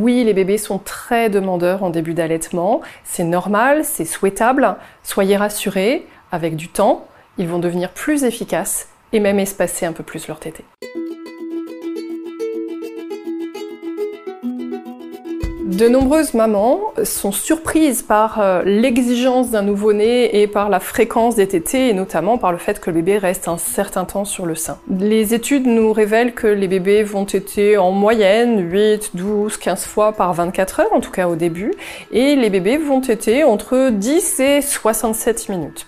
Oui, les bébés sont très demandeurs en début d'allaitement. C'est normal, c'est souhaitable. Soyez rassurés, avec du temps, ils vont devenir plus efficaces et même espacer un peu plus leur tétée. De nombreuses mamans sont surprises par euh, l'exigence d'un nouveau-né et par la fréquence des tétés et notamment par le fait que le bébé reste un certain temps sur le sein. Les études nous révèlent que les bébés vont téter en moyenne 8, 12, 15 fois par 24 heures, en tout cas au début, et les bébés vont téter entre 10 et 67 minutes.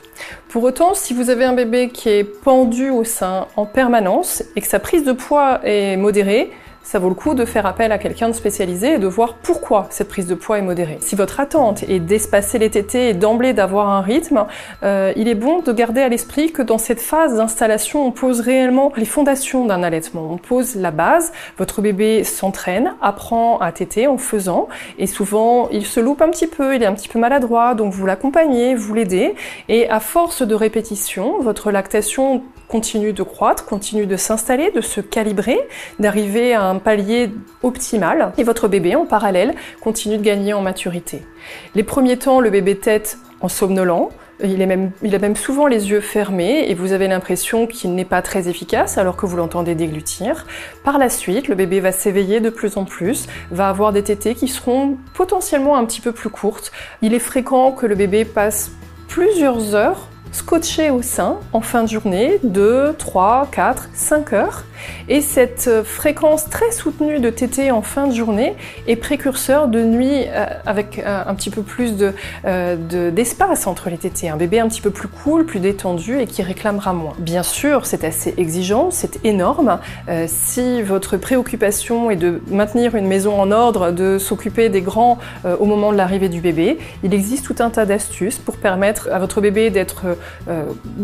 Pour autant, si vous avez un bébé qui est pendu au sein en permanence et que sa prise de poids est modérée, ça vaut le coup de faire appel à quelqu'un de spécialisé et de voir pourquoi cette prise de poids est modérée. Si votre attente est d'espacer les tétés et d'emblée d'avoir un rythme, euh, il est bon de garder à l'esprit que dans cette phase d'installation, on pose réellement les fondations d'un allaitement. On pose la base, votre bébé s'entraîne, apprend à téter en faisant, et souvent il se loupe un petit peu, il est un petit peu maladroit, donc vous l'accompagnez, vous l'aidez, et à force de répétition, votre lactation continue de croître, continue de s'installer, de se calibrer, d'arriver à un palier optimal. Et votre bébé, en parallèle, continue de gagner en maturité. Les premiers temps, le bébé tête en somnolent, il, a même souvent les yeux fermés et vous avez l'impression qu'il n'est pas très efficace alors que vous l'entendez déglutir. Par la suite, le bébé va s'éveiller de plus en plus, va avoir des tétées qui seront potentiellement un petit peu plus courtes. Il est fréquent que le bébé passe plusieurs heures scotché au sein en fin de journée, 2, 3, 4, 5 heures. Et cette euh, fréquence très soutenue de TT en fin de journée est précurseur de nuit euh, avec euh, un petit peu plus d'espace entre les TT. Un bébé un petit peu plus cool, plus détendu et qui réclamera moins. Bien sûr, c'est assez exigeant, c'est énorme. si votre préoccupation est de maintenir une maison en ordre, de s'occuper des grands au moment de l'arrivée du bébé, il existe tout un tas d'astuces pour permettre à votre bébé d'être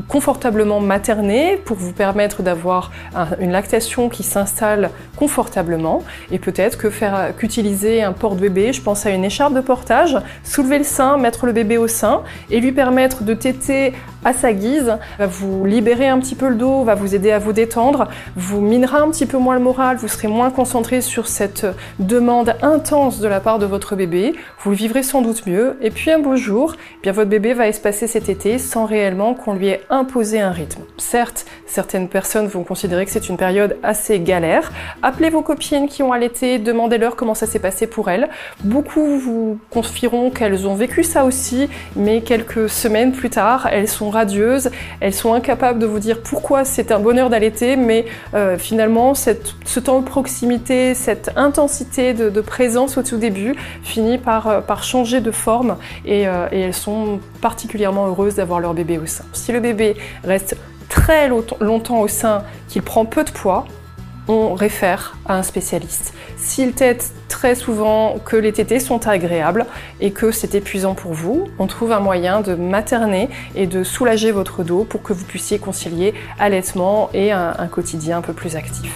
confortablement materné, pour vous permettre d'avoir une lactation qui s'installe confortablement. Et peut-être que faire qu'utiliser un porte-bébé, je pense à une écharpe de portage, soulever le sein, mettre le bébé au sein et lui permettre de téter à sa guise, va vous libérer un petit peu le dos, va vous aider à vous détendre, vous minera un petit peu moins le moral, vous serez moins concentré sur cette demande intense de la part de votre bébé, vous vivrez sans doute mieux et puis un beau jour, eh bien votre bébé va espacer cet été sans réellement qu'on lui ait imposé un rythme. Certes, certaines personnes vont considérer que c'est une période assez galère. Appelez vos copines qui ont allaité, demandez-leur comment ça s'est passé pour elles. Beaucoup vous confieront qu'elles ont vécu ça aussi, mais quelques semaines plus tard, elles sont elles sont incapables de vous dire pourquoi c'est un bonheur d'allaiter, mais euh, finalement, ce temps de proximité, cette intensité de, présence au tout début finit par, euh, changer de forme euh, et elles sont particulièrement heureuses d'avoir leur bébé au sein. Si le bébé reste très longtemps au sein, qu'il prend peu de poids, on réfère à un spécialiste. S'il tête très souvent que les tétés sont agréables et que c'est épuisant pour vous, on trouve un moyen de materner et de soulager votre dos pour que vous puissiez concilier allaitement et un, un quotidien un peu plus actif.